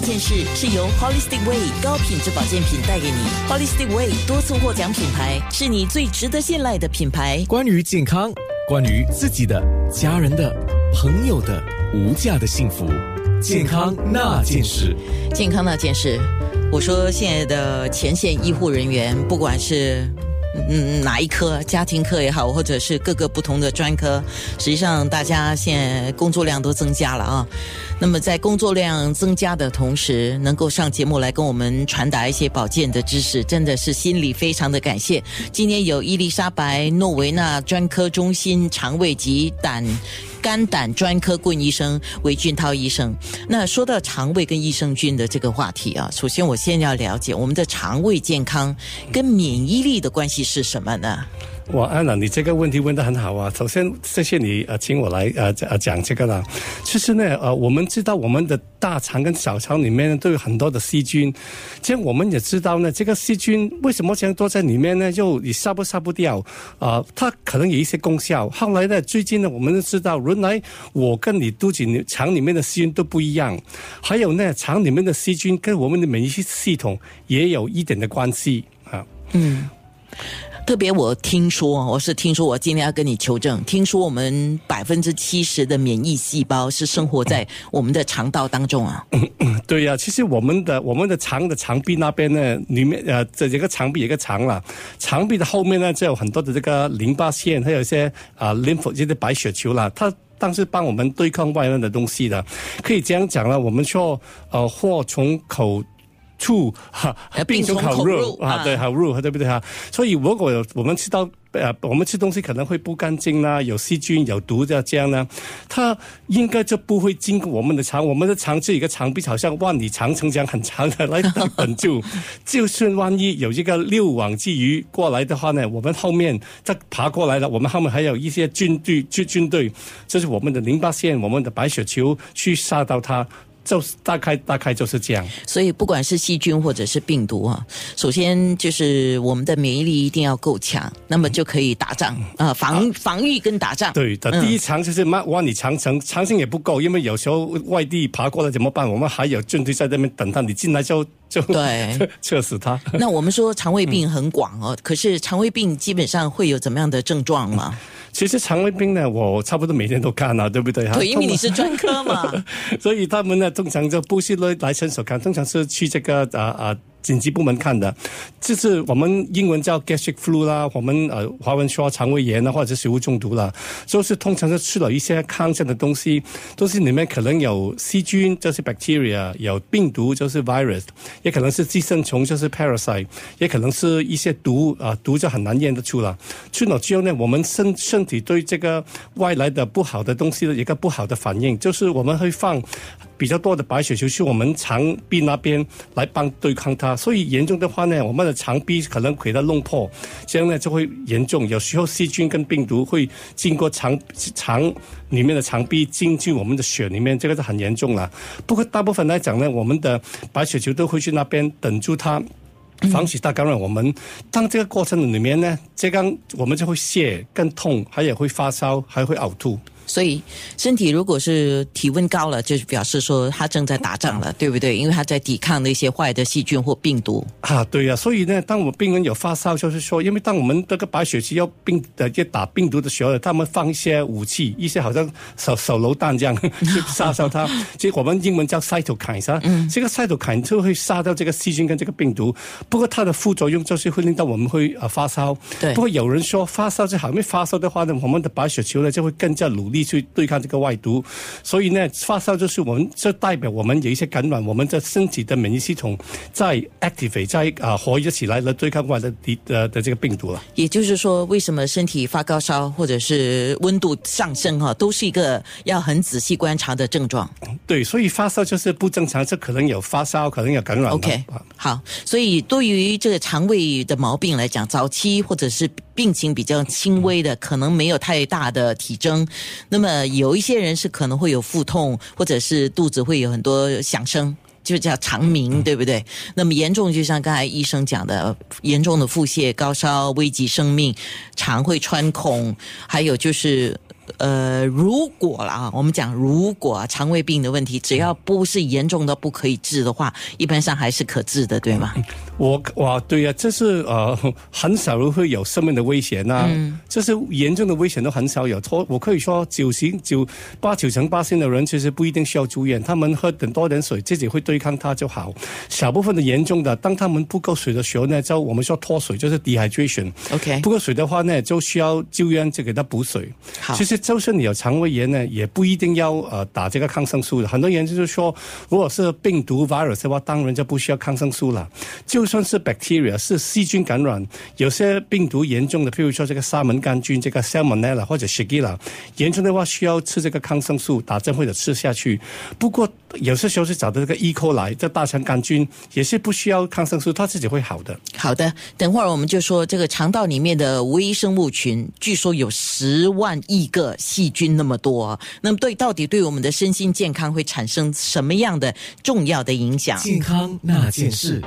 那件事是由 Holistic Way 高品质保健品带给你。Holistic Way 多次获奖品牌，是你最值得信赖的品牌。关于健康，关于自己的、家人的、朋友的无价的幸福，健康那件事。健康那件事，我说现在的前线医护人员，不管是。嗯，哪一科？家庭课也好，或者是各个不同的专科，实际上大家现在工作量都增加了啊。那么在工作量增加的同时，能够上节目来跟我们传达一些保健的知识，真的是心里非常的感谢。今天有伊丽莎白诺维纳专科中心肠胃及胆。肝胆专科顾问医生韦俊涛医生，那说到肠胃跟益生菌的这个话题啊，首先我先要了解我们的肠胃健康跟免疫力的关系是什么呢？哇，安娜，你这个问题问得很好啊！首先，谢谢你呃，请我来呃呃讲这个了。其实呢，呃，我们知道我们的大肠跟小肠里面都有很多的细菌，这样我们也知道呢，这个细菌为什么这样多在里面呢？又你杀不杀不掉啊？它可能有一些功效。后来呢，最近呢，我们都知道，原来我跟你肚子里肠里面的细菌都不一样，还有呢，肠里面的细菌跟我们的免疫系统也有一点的关系啊。嗯。特别我听说，我是听说，我今天要跟你求证。听说我们百分之七十的免疫细胞是生活在我们的肠道当中啊。对呀，其实我们的我们的肠的肠壁那边呢，里面呃，这这个肠壁有个肠了，肠壁的后面呢就有很多的这个淋巴腺，还有一些啊 lymph 这些白血球了，它当是帮我们对抗外面的东西的。可以这样讲了，我们说呃，祸从口。出哈，病从口入啊，对，好入，对不对哈？所以如果有我们吃到呃，我们吃东西可能会不干净啦，有细菌、有毒的这样呢，它应该就不会经过我们的肠，我们的肠是一个肠壁，好像万里长城这样很长的来等住。就算万一有一个六网之鱼过来的话呢，我们后面再爬过来了，我们后面还有一些军队军军队，这是我们的淋巴腺、我们的白血球去杀到它。就是大概大概就是这样，所以不管是细菌或者是病毒啊，首先就是我们的免疫力一定要够强，那么就可以打仗啊，防防御跟打仗。对的，第一场就是万万里长城，长城也不够，因为有时候外地爬过来怎么办？我们还有军队在那边等他，你进来就就对，测死他。那我们说肠胃病很广哦，可是肠胃病基本上会有怎么样的症状吗？其实肠胃病呢，我差不多每天都看了，对不对？对，因为你是专科嘛，所以他们呢通常就不是来来诊所看，通常是去这个啊啊。紧急部门看的，就是我们英文叫 gastric flu 啦，我们呃华文说肠胃炎啊，或者食物中毒了，就是通常是吃了一些抗生的东西，都是里面可能有细菌，就是 bacteria，有病毒，就是 virus，也可能是寄生虫，就是 parasite，也可能是一些毒啊，毒就很难验得出了。吃了之后呢，我们身身体对这个外来的不好的东西的一个不好的反应，就是我们会放。比较多的白血球去我们肠壁那边来帮对抗它，所以严重的话呢，我们的肠壁可能给它弄破，这样呢就会严重。有时候细菌跟病毒会经过肠肠里面的肠壁进去我们的血里面，这个是很严重了。不过大部分来讲呢，我们的白血球都会去那边等住它，防止它感染我们。当这个过程里面呢，这个我们就会泻、更痛，还有会发烧，还会呕吐。所以，身体如果是体温高了，就是表示说他正在打仗了，对不对？因为他在抵抗那些坏的细菌或病毒。啊，对呀。所以呢，当我们病人有发烧，就是说，因为当我们这个白血球要病呃要打病毒的时候，他们放一些武器，一些好像手手榴弹这样去杀掉它。结果我们英文叫 cytokine，嗯，这个 cytokine 就会杀掉这个细菌跟这个病毒。不过它的副作用就是会令到我们会呃发烧。对。不过有人说发烧就好，因为发烧的话呢，我们的白血球呢就会更加努力。去对抗这个外毒，所以呢，发烧就是我们这代表我们有一些感染，我们的身体的免疫系统在 activate 在啊活跃起来来对抗外的敌呃的这个病毒了。也就是说，为什么身体发高烧或者是温度上升哈，都是一个要很仔细观察的症状。对，所以发烧就是不正常，这可能有发烧，可能有感染。OK，好，所以对于这个肠胃的毛病来讲，早期或者是病情比较轻微的，可能没有太大的体征。那么有一些人是可能会有腹痛，或者是肚子会有很多响声，就叫肠鸣，对不对？那么严重，就像刚才医生讲的，严重的腹泻、高烧、危及生命，肠会穿孔，还有就是呃，如果了啊，我们讲如果啊，肠胃病的问题，只要不是严重的不可以治的话，一般上还是可治的，对吗？我哇，对呀、这是呃很少人会有生命的危险呐、嗯这是严重的危险都很少有。我我可以说九十九八九成八线的人其实不一定需要住院，他们喝很多点水，自己会对抗它就好。小部分的严重的，当他们不够水的时候呢，就我们说脱水，就是 dehydration。OK 不够水的话呢，就需要救援就给他补水。好其实就是你有肠胃炎呢，也不一定要呃打这个抗生素的。很多人就是说，如果是病毒 virus 的话，当然就不需要抗生素了。就算是 bacteria 是细菌感染，有些病毒严重的，譬如说这个沙门杆菌、这个 salmonella 或者 shigella，严重的话需要吃这个抗生素，打针或者吃下去。不过有些时候是找到这个 E. coli 这大肠杆菌，也是不需要抗生素，它自己会好的。好的，等会儿我们就说这个肠道里面的微生物群，据说有十万亿个细菌那么多，那么对到底对我们的身心健康会产生什么样的重要的影响？健康那件事。